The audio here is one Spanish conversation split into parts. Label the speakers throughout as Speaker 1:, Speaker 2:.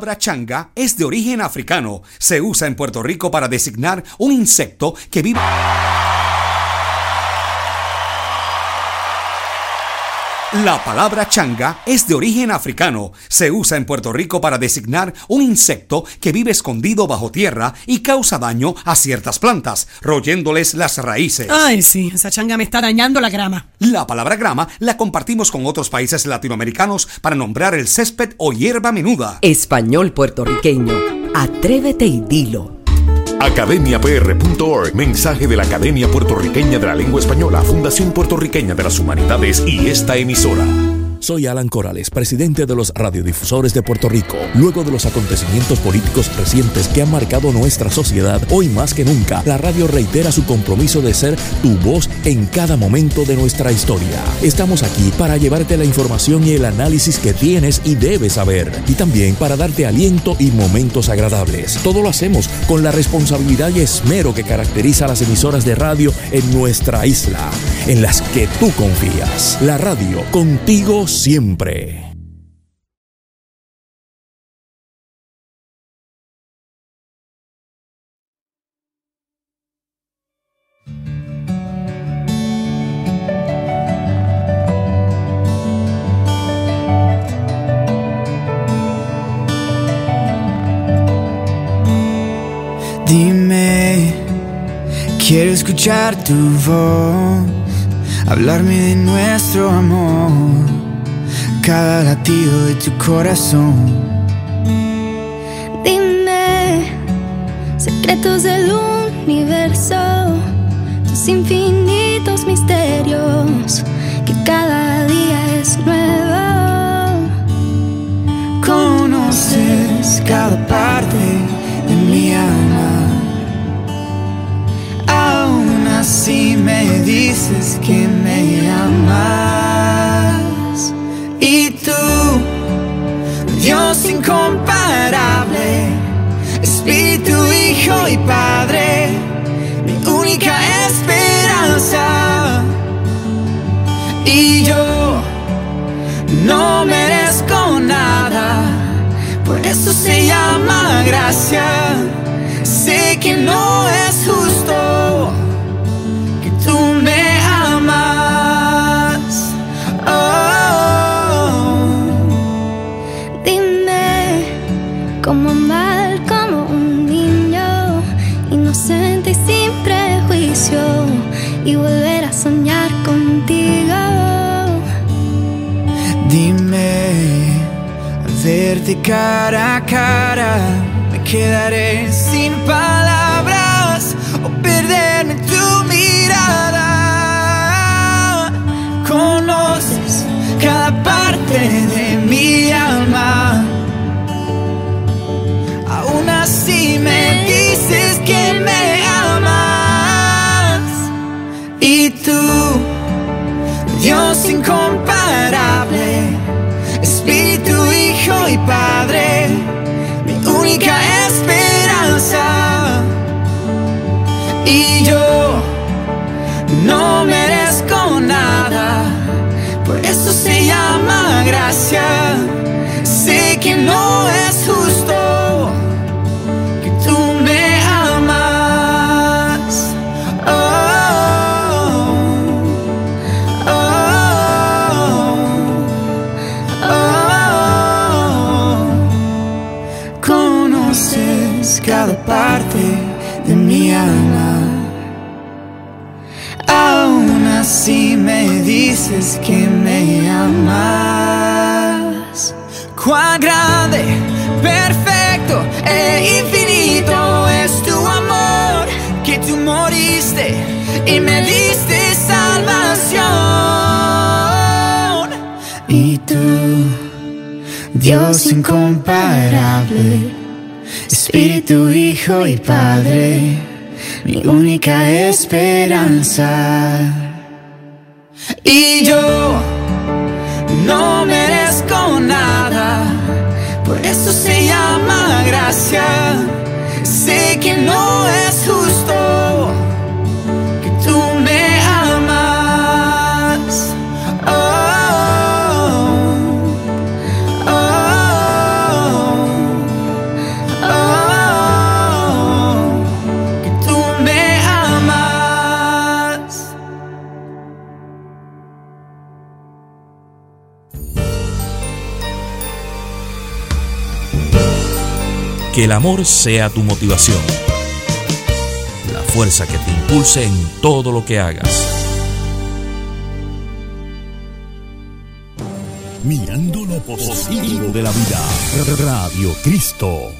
Speaker 1: La palabra changa es de origen africano. Se usa en Puerto Rico para designar un insecto que vive... La palabra changa es de origen africano. Se usa en Puerto Rico para designar un insecto que vive escondido bajo tierra y causa daño a ciertas plantas, royéndoles las raíces.
Speaker 2: Ay, sí, esa changa me está dañando la grama.
Speaker 1: La palabra grama la compartimos con otros países latinoamericanos para nombrar el césped o hierba menuda.
Speaker 3: Español puertorriqueño. Atrévete y dilo.
Speaker 4: Academiapr.org, mensaje de la Academia Puertorriqueña de la Lengua Española, Fundación Puertorriqueña de las Humanidades y esta emisora.
Speaker 5: Soy Alan Corales, presidente de los radiodifusores de Puerto Rico. Luego de los acontecimientos políticos recientes que han marcado nuestra sociedad, hoy más que nunca, la radio reitera su compromiso de ser tu voz en cada momento de nuestra historia. Estamos aquí para llevarte la información y el análisis que tienes y debes saber, y también para darte aliento y momentos agradables. Todo lo hacemos con la responsabilidad y esmero que caracteriza a las emisoras de radio en nuestra isla, en las que tú confías. La radio, contigo siempre.
Speaker 6: Dime, quiero escuchar tu voz, hablarme de nuestro amor, cada latido de tu corazón.
Speaker 7: Dime, secretos del universo, tus infinitos misterios, que cada día es nuevo.
Speaker 6: Conoces cada parte de mi alma. Aún así me dices que me amas. Y tú, Dios incomparable, Espíritu, Hijo y Padre, mi única esperanza. Y yo no merezco nada, por eso se llama gracia. Sé que no es justo verte cara a cara, me quedaré sin palabras o perderme tu mirada. Conoces cada parte de dices que me amas. Cuán grande, perfecto e infinito es tu amor, que tú moriste y me diste salvación. Y tú, Dios incomparable, Espíritu, Hijo y Padre, mi única esperanza. Y yo no merezco nada, por eso se llama gracia. Sé que no es justo Que
Speaker 5: el amor sea tu motivación. La fuerza que te impulse en todo lo que hagas.
Speaker 8: Mirando lo positivo de la vida. Radio Cristo.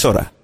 Speaker 9: emisora.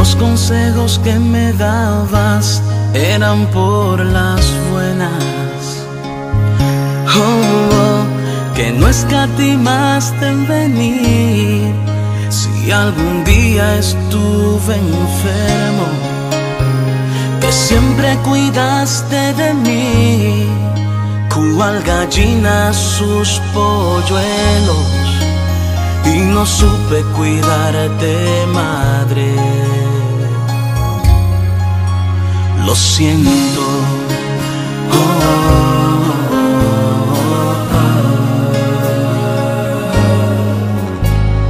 Speaker 10: Los consejos que me dabas eran por las buenas. Oh, oh, que no escatimaste en venir. Si algún día estuve enfermo, que siempre cuidaste de mí. Cual gallina sus polluelos y no supe cuidarte, madre lo siento. Oh,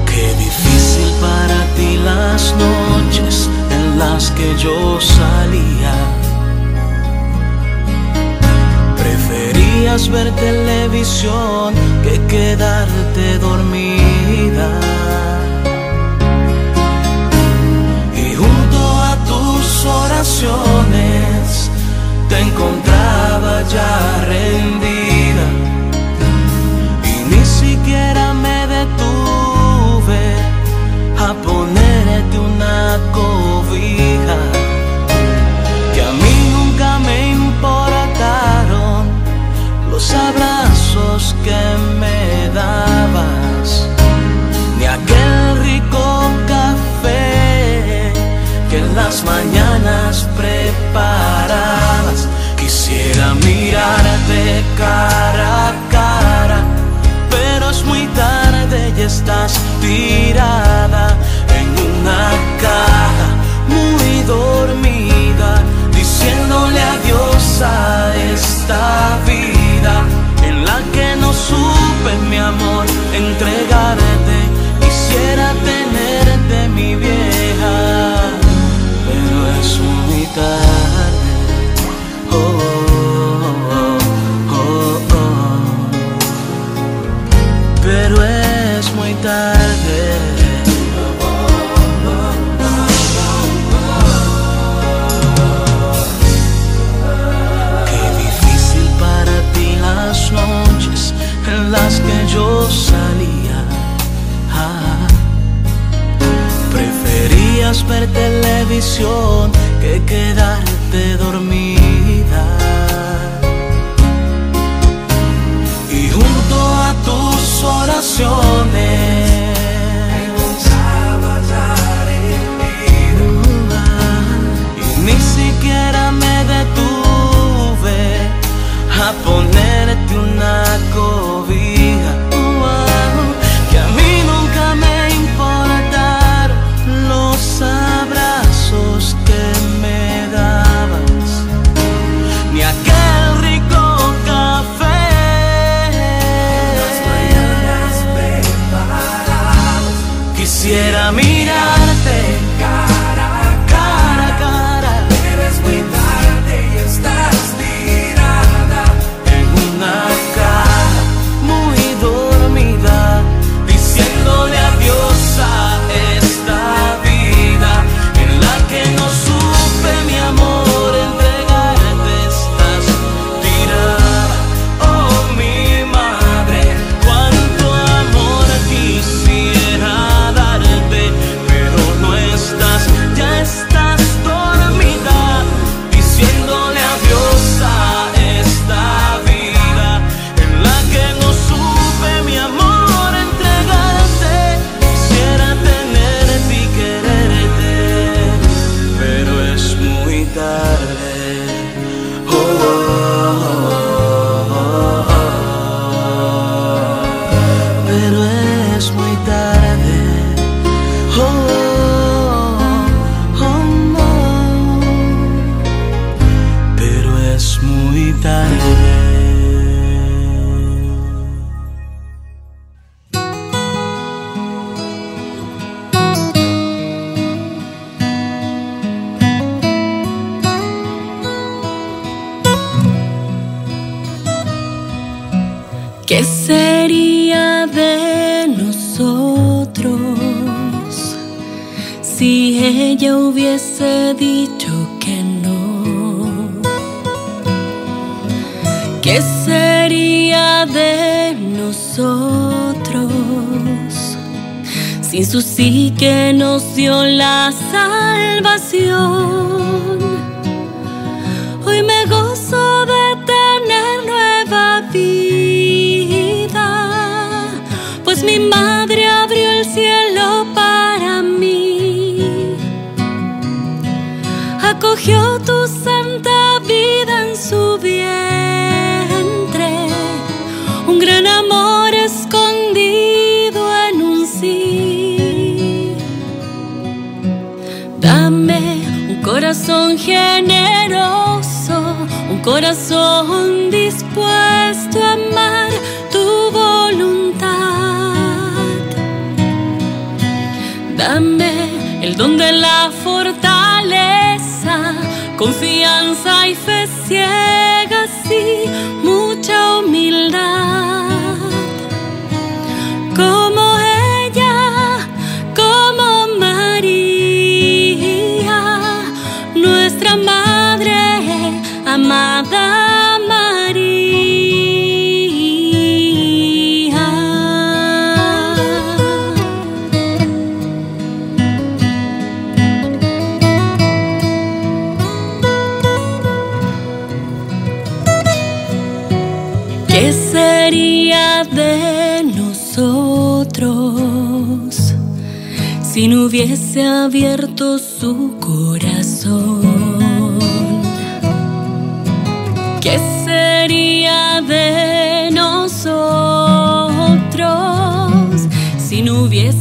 Speaker 10: Qué difícil para ti las noches en las que yo salía. Preferías ver televisión que quedarte dormida. Te encontraba ya rendida. Y ni siquiera me detuve a ponerte una cobija. Que a mí nunca me importaron los abrazos que me dabas, que en las mañanas preparabas. Quisiera mirarte cara a cara, pero es muy tarde y estás tirada en una caja muy dormida, diciéndole adiós a esta vida en la que no supe mi amor entregarte. Quisiera Qué difícil para ti las noches en las que yo salía. Preferías ver televisión que quedarte dormida.
Speaker 11: ¿Qué sería de nosotros si ella hubiese dicho que no? ¿Qué sería de nosotros sin su sí que nos dio la salvación? Mi madre abrió el cielo para mí. Acogió tu santa vida en su vientre, un gran amor escondido en un sí. Dame un corazón generoso, un corazón dispuesto a el don de la fortaleza, confianza y fe ciega, sí, mucha humildad. hubiese abierto su corazón, ¿qué sería de nosotros si no hubiese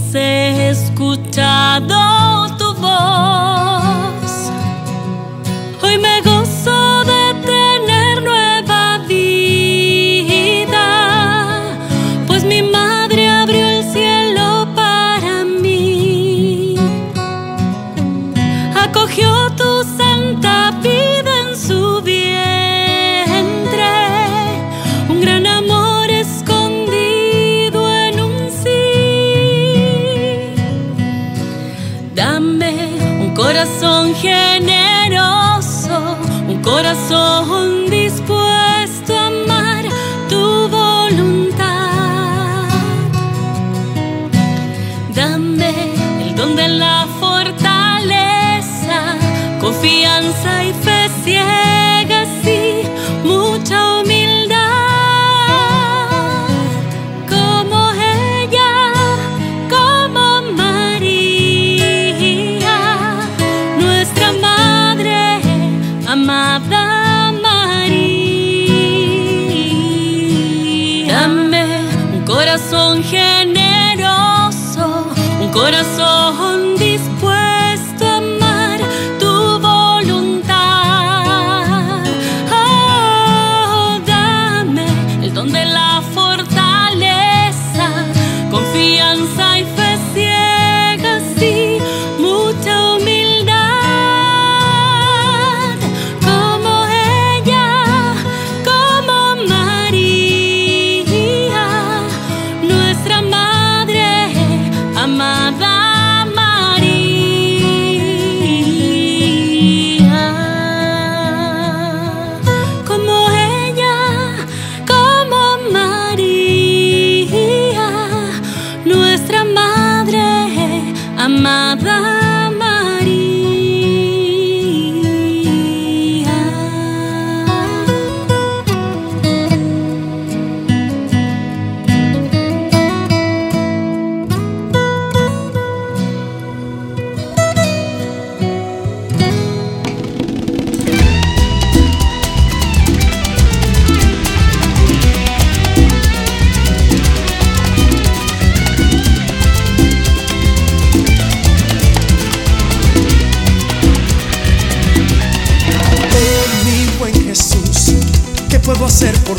Speaker 12: ser por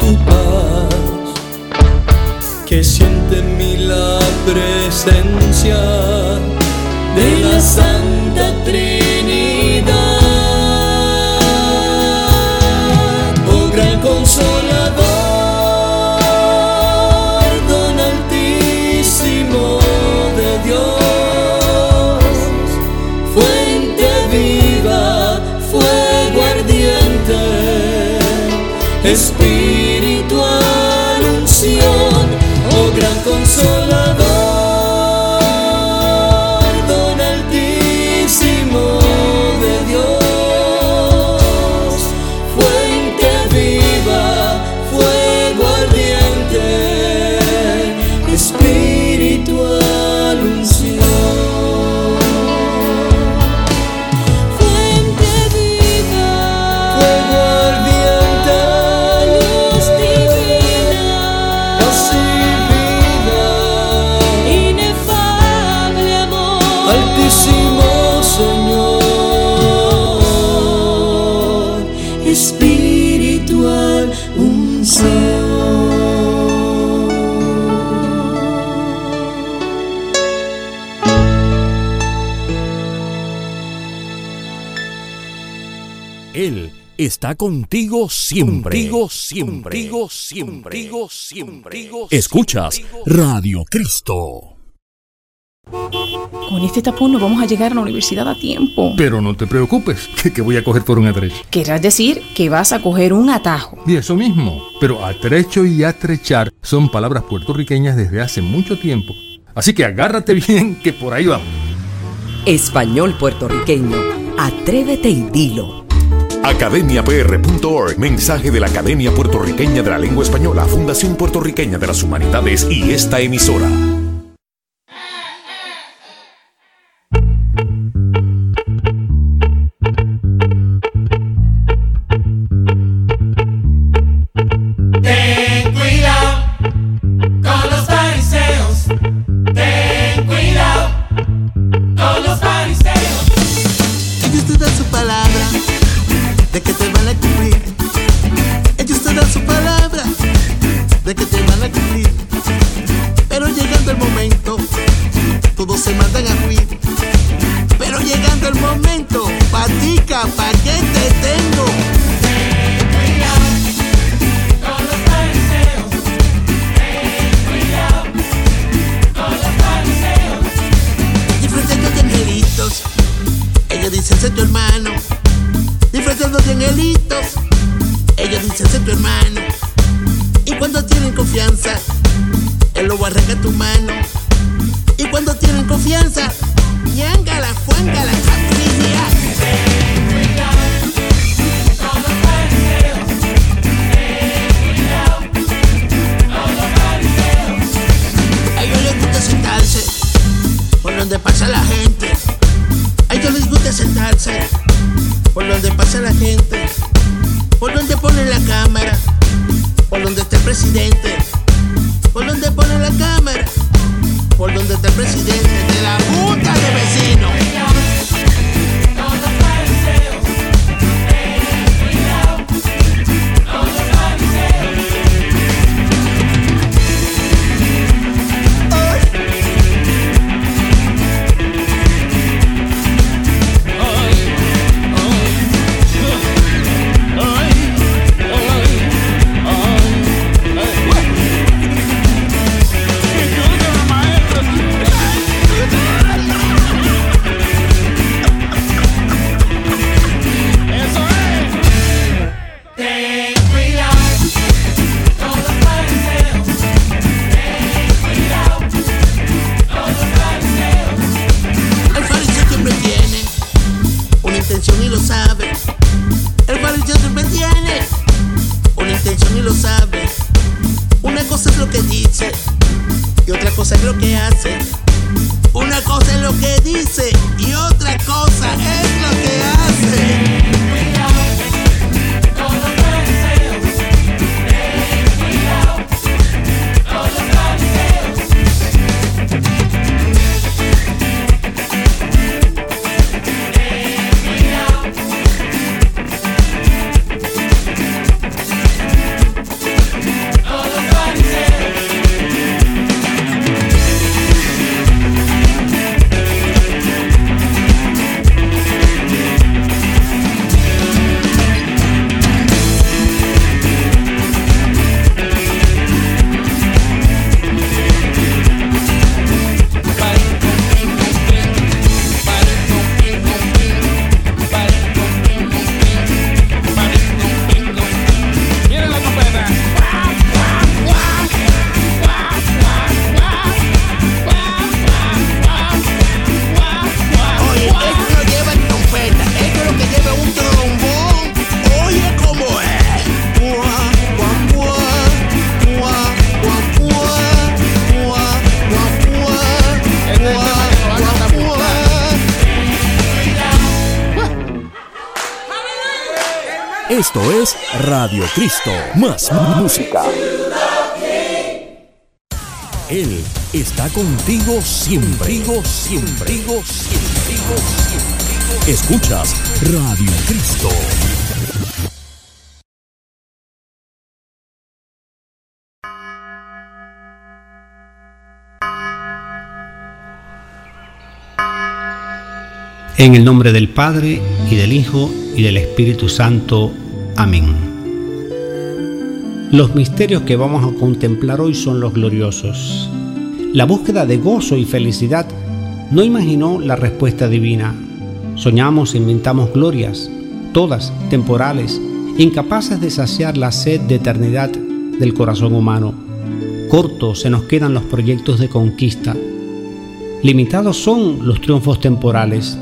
Speaker 12: tu paz, que siente en mí la presencia de la Santa Trinidad.
Speaker 5: está contigo siempre. Contigo siempre. Contigo siempre. Contigo siempre. Escuchas Radio Cristo.
Speaker 13: Con este tapón no vamos a llegar a la universidad a tiempo.
Speaker 14: Pero no te preocupes, que, que voy a coger por un atrecho.
Speaker 13: Querrás decir que vas a coger un atajo.
Speaker 14: Y eso mismo. Pero atrecho y atrechar son palabras puertorriqueñas desde hace mucho tiempo. Así que agárrate bien, que por ahí vamos.
Speaker 3: Español puertorriqueño, atrévete y dilo
Speaker 4: academiapr.org, mensaje de la Academia Puertorriqueña de la Lengua Española, Fundación Puertorriqueña de las Humanidades y esta emisora.
Speaker 15: y otra cosa es lo que hace.
Speaker 5: Cristo. Más música. Él está contigo siempre. Siempre. Siempre. siempre. Escuchas Radio Cristo.
Speaker 16: En el nombre del Padre, y del Hijo, y del Espíritu Santo. Amén. Los misterios que vamos a contemplar hoy son los gloriosos. La búsqueda de gozo y felicidad no imaginó la respuesta divina. Soñamos e inventamos glorias, todas temporales, incapaces de saciar la sed de eternidad del corazón humano. Cortos se nos quedan los proyectos de conquista. Limitados son los triunfos temporales.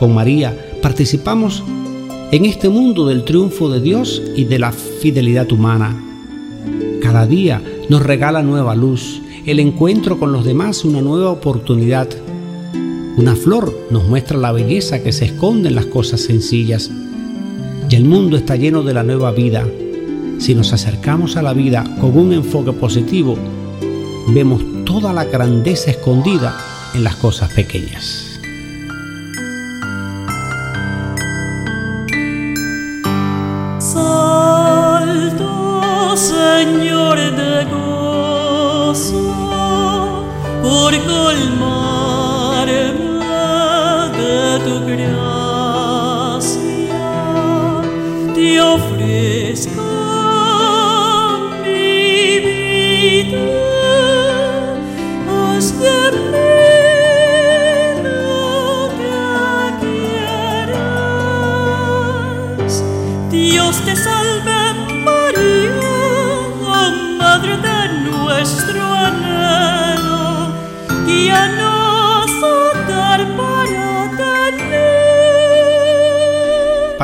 Speaker 16: Con María participamos en este mundo del triunfo de Dios y de la fidelidad humana. Cada día nos regala nueva luz, el encuentro con los demás una nueva oportunidad. Una flor nos muestra la belleza que se esconde en las cosas sencillas. Y el mundo está lleno de la nueva vida. Si nos acercamos a la vida con un enfoque positivo, vemos toda la grandeza escondida en las cosas pequeñas.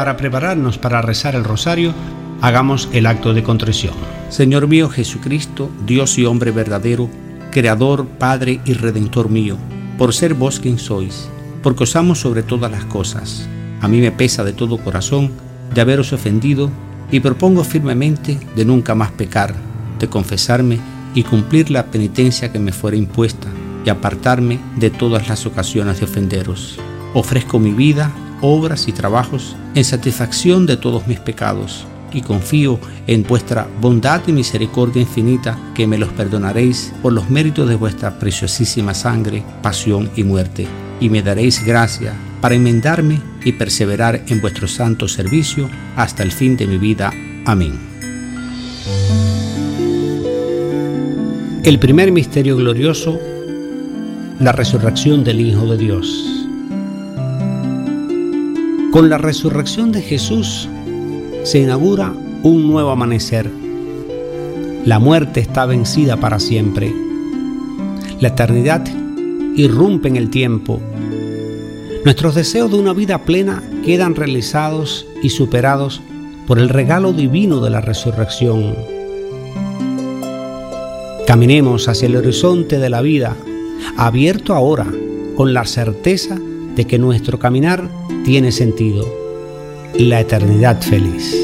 Speaker 17: Para
Speaker 16: prepararnos para rezar el rosario, hagamos el acto de contrición. Señor mío Jesucristo, Dios y hombre verdadero, Creador, Padre y Redentor mío, por ser vos quien sois, porque os amo sobre todas las cosas. A mí me pesa de todo corazón de haberos ofendido y propongo firmemente de nunca más pecar, de confesarme y cumplir la penitencia que me fuera impuesta y apartarme de todas las ocasiones de ofenderos. Ofrezco mi vida, obras y trabajos en satisfacción de todos mis pecados y confío en vuestra bondad y misericordia infinita que me los perdonaréis por los méritos de vuestra preciosísima sangre, pasión y muerte, y me daréis gracia para enmendarme y perseverar en vuestro santo servicio hasta el fin de mi vida. Amén. El primer misterio glorioso, la resurrección del Hijo de Dios. Con la resurrección de Jesús se inaugura un nuevo amanecer. La muerte está vencida para siempre. La eternidad irrumpe en el tiempo. Nuestros deseos de una vida plena quedan realizados y superados por el regalo divino de la resurrección. Caminemos hacia el horizonte de la vida, abierto ahora, con la certeza de que nuestro caminar tiene sentido, la eternidad feliz.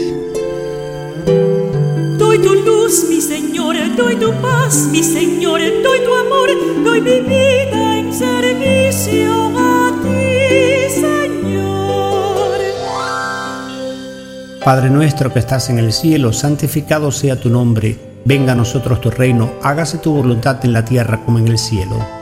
Speaker 17: Doy tu luz, mi Señor, doy tu paz, mi Señor, doy tu amor, doy mi vida en servicio a ti, Señor.
Speaker 16: Padre nuestro que estás en el cielo, santificado sea tu nombre, venga a nosotros tu reino, hágase tu voluntad en la tierra como en el cielo.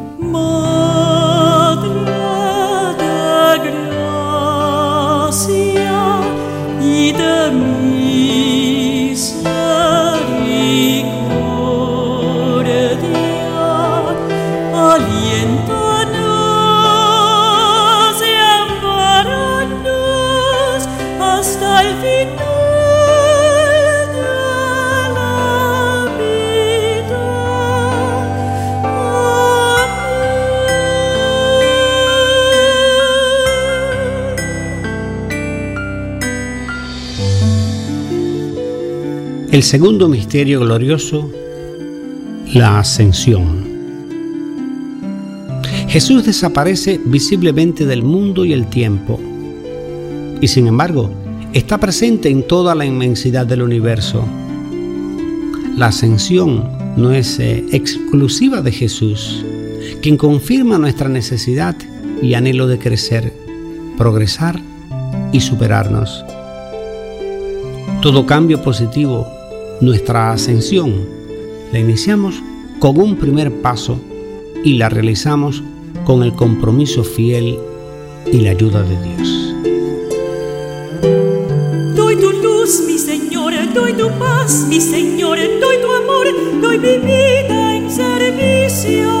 Speaker 17: El
Speaker 16: segundo misterio glorioso, la ascensión. Jesús desaparece visiblemente del mundo y el tiempo, y sin embargo está presente en toda la inmensidad del universo. La ascensión no es eh, exclusiva de Jesús, quien confirma nuestra necesidad y anhelo de crecer, progresar y superarnos. Todo cambio positivo, nuestra ascensión, la iniciamos con un primer paso y la realizamos con el compromiso fiel y la ayuda de Dios.
Speaker 17: Doy tu luz, mi Señor, doy tu paz, mi Señor, doy tu amor, doy mi vida en servicio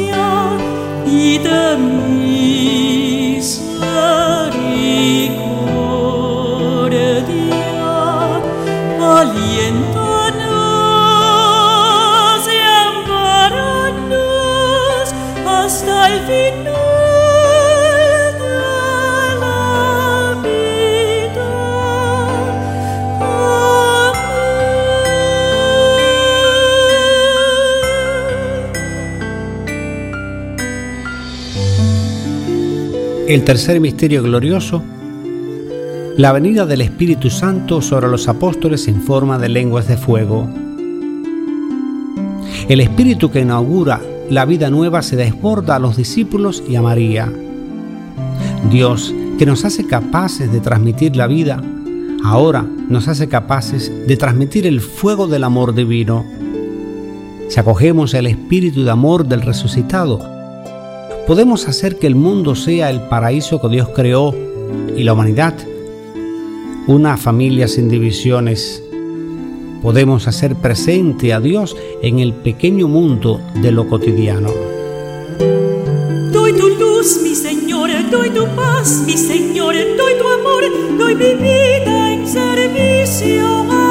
Speaker 17: y de misericordia, El
Speaker 16: tercer misterio glorioso, la venida del Espíritu Santo sobre los apóstoles en forma de lenguas de fuego. El Espíritu que inaugura la vida nueva se desborda a los discípulos y a María. Dios, que nos hace capaces de transmitir la vida, ahora nos hace capaces de transmitir el fuego del amor divino. Si acogemos el espíritu de amor del resucitado, podemos hacer que el mundo sea el paraíso que Dios creó y la humanidad una familia sin divisiones. Podemos hacer presente a Dios en el pequeño mundo de lo cotidiano.
Speaker 17: Doy tu luz, mi Señor, doy tu paz, mi Señor, doy tu amor, doy mi vida en servicio a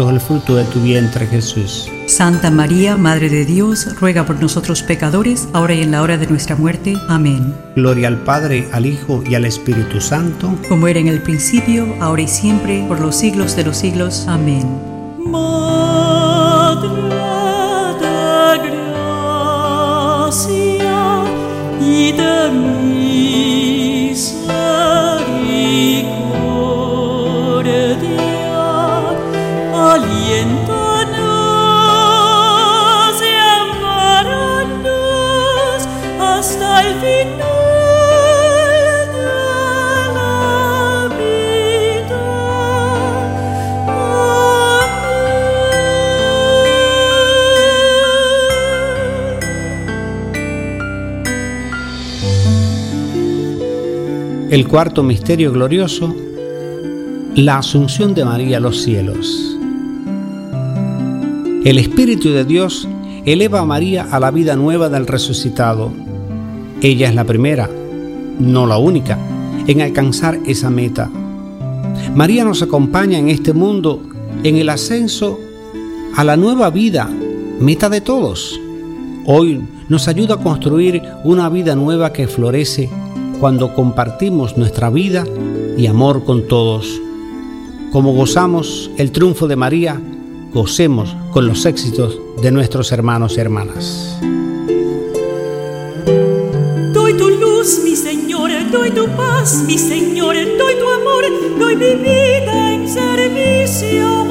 Speaker 16: Santo es el fruto de tu vientre Jesús.
Speaker 18: Santa María, Madre de Dios, ruega por nosotros pecadores, ahora y en la hora de nuestra muerte. Amén.
Speaker 16: Gloria al Padre, al Hijo y al Espíritu Santo.
Speaker 18: Como era en el principio, ahora y siempre, por los siglos de los siglos. Amén.
Speaker 17: Madre de gracia y de El
Speaker 16: cuarto misterio glorioso, la asunción de María a los cielos. El Espíritu de Dios eleva a María a la vida nueva del resucitado. Ella es la primera, no la única, en alcanzar esa meta. María nos acompaña en este mundo en el ascenso a la nueva vida, meta de todos. Hoy nos ayuda a construir una vida nueva que florece cuando compartimos nuestra vida y amor con todos. Como gozamos el triunfo de María, gocemos con los éxitos de nuestros hermanos y hermanas.
Speaker 17: Doy tu luz, mi Señor, doy tu paz, mi Señor, doy tu amor, doy mi vida en servicio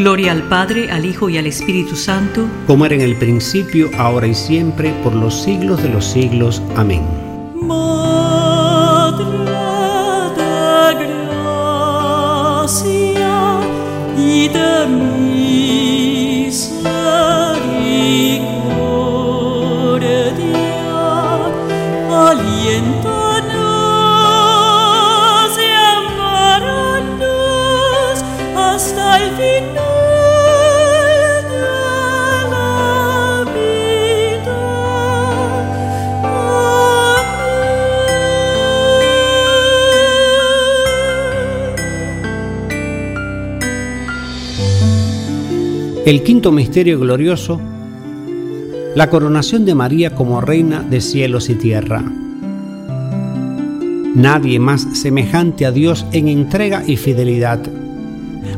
Speaker 18: Gloria al Padre, al Hijo y al Espíritu Santo,
Speaker 16: como era en el principio, ahora y siempre, por los siglos de los siglos. Amén.
Speaker 17: Madre de gracia y de El
Speaker 16: quinto misterio glorioso, la coronación de María como reina de cielos y tierra. Nadie más semejante a Dios en entrega y fidelidad.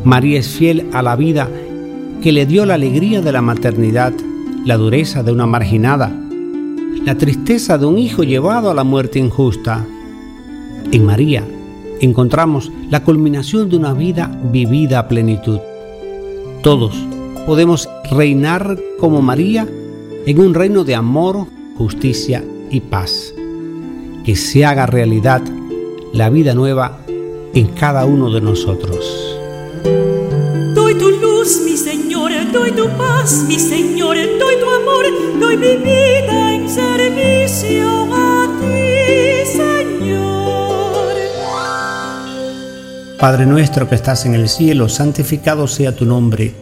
Speaker 16: María es fiel a la vida que le dio la alegría de la maternidad, la dureza de una marginada, la tristeza de un hijo llevado a la muerte injusta. En María encontramos la culminación de una vida vivida a plenitud. Todos podemos reinar como María en un reino de amor, justicia y paz. Que se haga realidad la vida nueva en cada uno de nosotros.
Speaker 17: Doy tu luz, mi Señor, doy tu paz, mi Señor, doy tu amor, doy mi vida en servicio a ti, Señor.
Speaker 16: Padre nuestro que estás en el cielo, santificado sea tu nombre,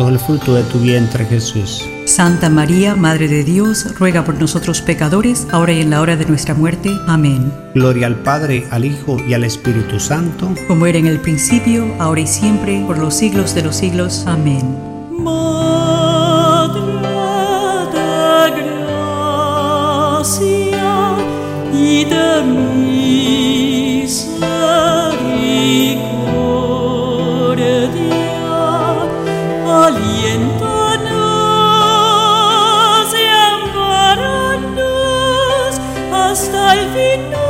Speaker 16: bendito es el fruto de tu vientre Jesús.
Speaker 18: Santa María, Madre de Dios, ruega por nosotros pecadores, ahora y en la hora de nuestra muerte. Amén.
Speaker 16: Gloria al Padre, al Hijo y al Espíritu Santo.
Speaker 18: Como era en el principio, ahora y siempre, por los siglos de los siglos. Amén.
Speaker 17: Madre de gracia y de misericordia, hasta el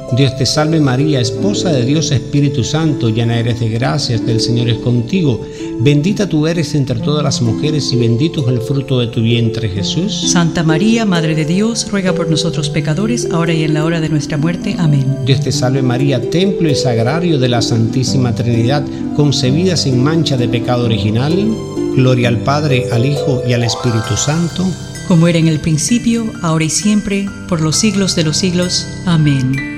Speaker 16: Dios te salve María, esposa de Dios Espíritu Santo, llena eres de gracias, el Señor es contigo. Bendita tú eres entre todas las mujeres y bendito es el fruto de tu vientre Jesús.
Speaker 18: Santa María, Madre de Dios, ruega por nosotros pecadores, ahora y en la hora de nuestra muerte. Amén.
Speaker 16: Dios te salve María, templo y sagrario de la Santísima Trinidad, concebida sin mancha de pecado original. Gloria al Padre, al Hijo y al Espíritu Santo.
Speaker 18: Como era en el principio, ahora y siempre, por los siglos de los siglos. Amén.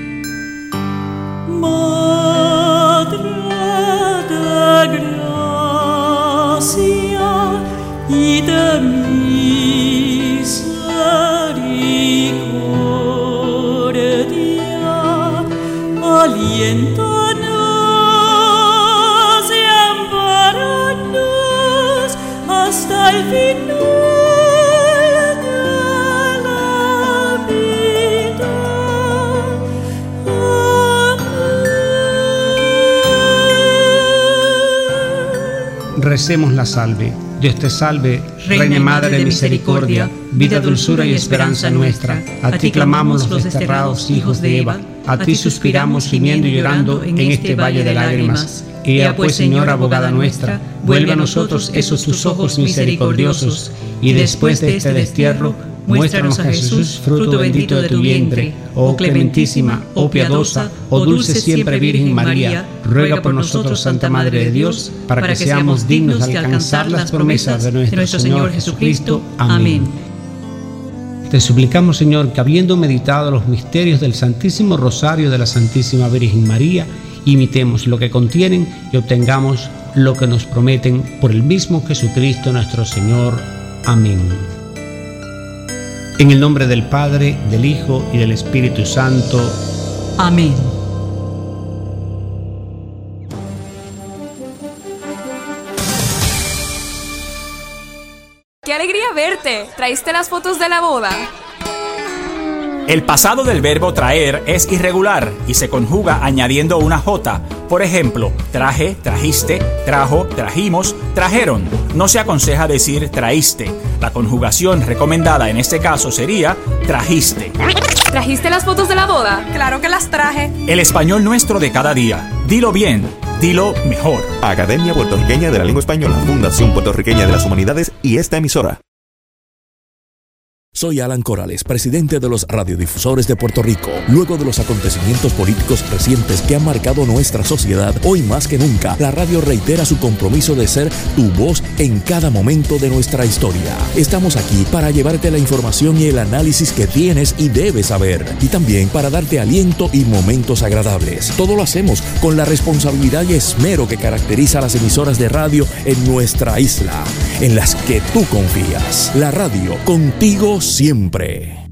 Speaker 17: Gracia y de misericordia,
Speaker 16: Recemos la salve. Dios te salve, Reina Madre de misericordia, vida, dulzura y esperanza nuestra. A ti clamamos los desterrados hijos de Eva. A ti suspiramos gimiendo y llorando en este valle de lágrimas. Ea pues, Señora abogada nuestra, vuelve a nosotros esos tus ojos misericordiosos, y después de este destierro, muéstranos a Jesús, fruto bendito de tu vientre. Oh clementísima, oh piadosa, oh dulce siempre Virgen María, ruega por nosotros, Santa Madre de Dios, para que seamos dignos de alcanzar las promesas de nuestro Señor Jesucristo. Amén. Te suplicamos, Señor, que habiendo meditado los misterios del Santísimo Rosario de la Santísima Virgen María, imitemos lo que contienen y obtengamos lo que nos prometen por el mismo Jesucristo nuestro Señor. Amén. En el nombre del Padre, del Hijo y del Espíritu Santo.
Speaker 18: Amén.
Speaker 19: ¡Qué alegría verte! ¿Traíste las fotos de la boda?
Speaker 20: El pasado del verbo traer es irregular y se conjuga añadiendo una J. Por ejemplo, traje, trajiste, trajo, trajimos, trajeron. No se aconseja decir traíste. La conjugación recomendada en este caso sería trajiste.
Speaker 19: ¿Trajiste las fotos de la boda? Claro que las traje.
Speaker 20: El español nuestro de cada día. Dilo bien, dilo mejor.
Speaker 9: Academia Puertorriqueña de la Lengua Española, Fundación Puertorriqueña de las Humanidades y esta emisora.
Speaker 5: Soy Alan Corales, presidente de los radiodifusores de Puerto Rico. Luego de los acontecimientos políticos recientes que han marcado nuestra sociedad, hoy más que nunca, la radio reitera su compromiso de ser tu voz en cada momento de nuestra historia. Estamos aquí para llevarte la información y el análisis que tienes y debes saber, y también para darte aliento y momentos agradables. Todo lo hacemos con la responsabilidad y esmero que caracteriza a las emisoras de radio en nuestra isla, en las que tú confías. La radio, contigo siempre.